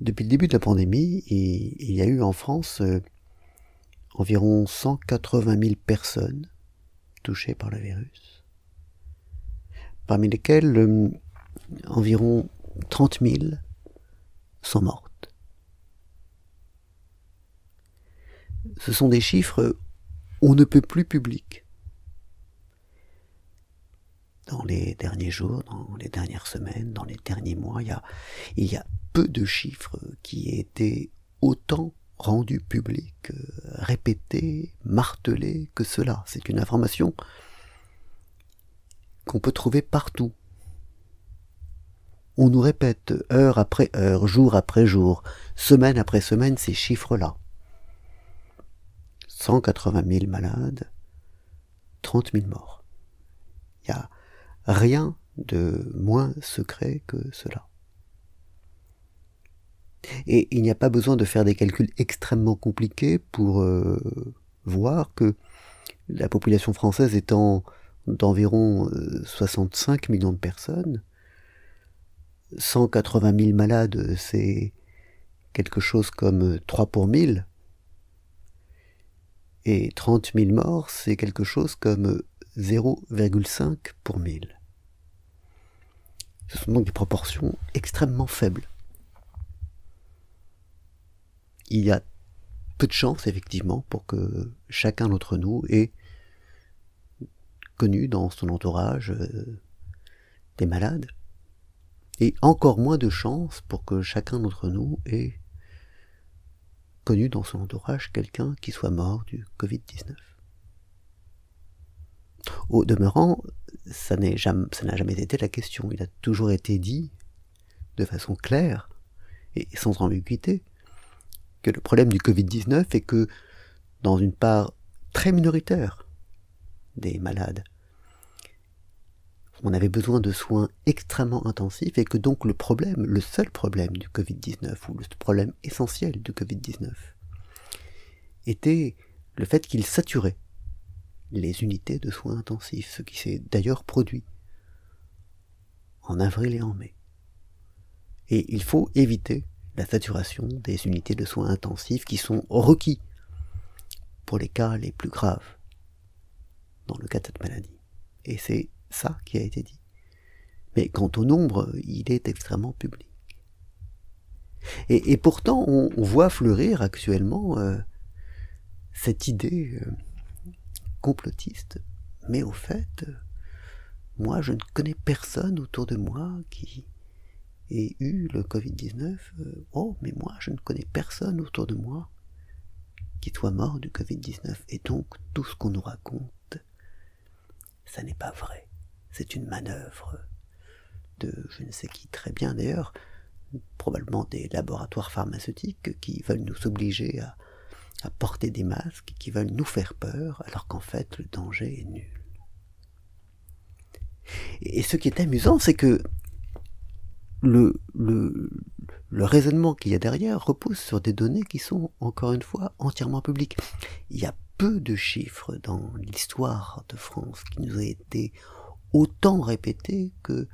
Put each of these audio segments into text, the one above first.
Depuis le début de la pandémie, il y a eu en France euh, environ 180 000 personnes touchées par le virus, parmi lesquelles euh, environ 30 000 sont mortes. Ce sont des chiffres on ne peut plus publics. Dans les derniers jours, dans les dernières semaines, dans les derniers mois, il y a, y peu de chiffres qui aient été autant rendus publics, euh, répétés, martelés que cela. C'est une information qu'on peut trouver partout. On nous répète heure après heure, jour après jour, semaine après semaine ces chiffres-là. 180 000 malades, 30 000 morts. Il n'y a rien de moins secret que cela. Et il n'y a pas besoin de faire des calculs extrêmement compliqués pour euh, voir que la population française étant d'environ 65 euh, millions de personnes, 180 000 malades, c'est quelque chose comme 3 pour 1000, et 30 000 morts, c'est quelque chose comme 0,5 pour 1000. Ce sont donc des proportions extrêmement faibles. il y a peu de chances, effectivement, pour que chacun d'entre nous ait connu dans son entourage euh, des malades, et encore moins de chances pour que chacun d'entre nous ait connu dans son entourage quelqu'un qui soit mort du Covid-19. Au demeurant, ça n'a jamais, été la question. Il a toujours été dit, de façon claire et sans ambiguïté, que le problème du Covid-19 est que dans une part très minoritaire des malades, on avait besoin de soins extrêmement intensifs et que donc le problème, le seul problème du Covid-19, ou le problème essentiel du Covid-19, était le fait qu'il saturait les unités de soins intensifs, ce qui s'est d'ailleurs produit en avril et en mai. Et il faut éviter la saturation des unités de soins intensifs qui sont requis pour les cas les plus graves dans le cas de cette maladie. Et c'est ça qui a été dit. Mais quant au nombre, il est extrêmement public. Et, pourtant, on, voit fleurir actuellement euh, cette idée euh, complotiste. Mais au fait, moi, je ne connais personne autour de moi qui et eu le Covid-19, euh, oh, mais moi, je ne connais personne autour de moi qui soit mort du Covid-19. Et donc, tout ce qu'on nous raconte, ça n'est pas vrai. C'est une manœuvre de je ne sais qui très bien d'ailleurs, probablement des laboratoires pharmaceutiques qui veulent nous obliger à, porter des masques, qui veulent nous faire peur, alors qu'en fait le danger est nul. Et ce qui est amusant, c'est que le raisonnement qu'il y a derrière repose sur des données qui sont, encore une fois, entièrement publiques. Il y a peu de chiffres dans l'histoire de France qui nous a été autant répétés que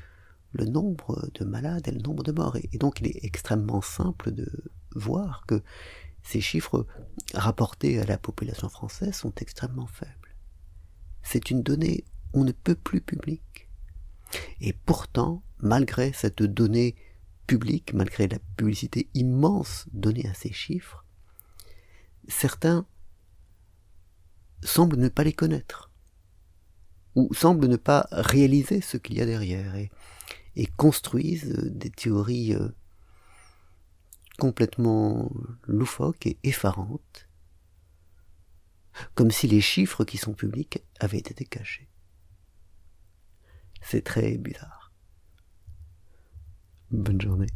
le nombre de malades et le nombre de morts. Et donc il est extrêmement simple de voir que ces chiffres rapportés à la population française sont extrêmement faibles. C'est une donnée on ne peut plus publique. Et pourtant, malgré cette donnée publique, malgré la publicité immense donnée à ces chiffres, certains semblent ne pas les connaître, ou semblent ne pas réaliser ce qu'il y a derrière, et, construisent des théories euh, complètement loufoques et effarantes, comme si les chiffres qui sont publics avaient été cachés. C'est très bizarre. Bonne journée.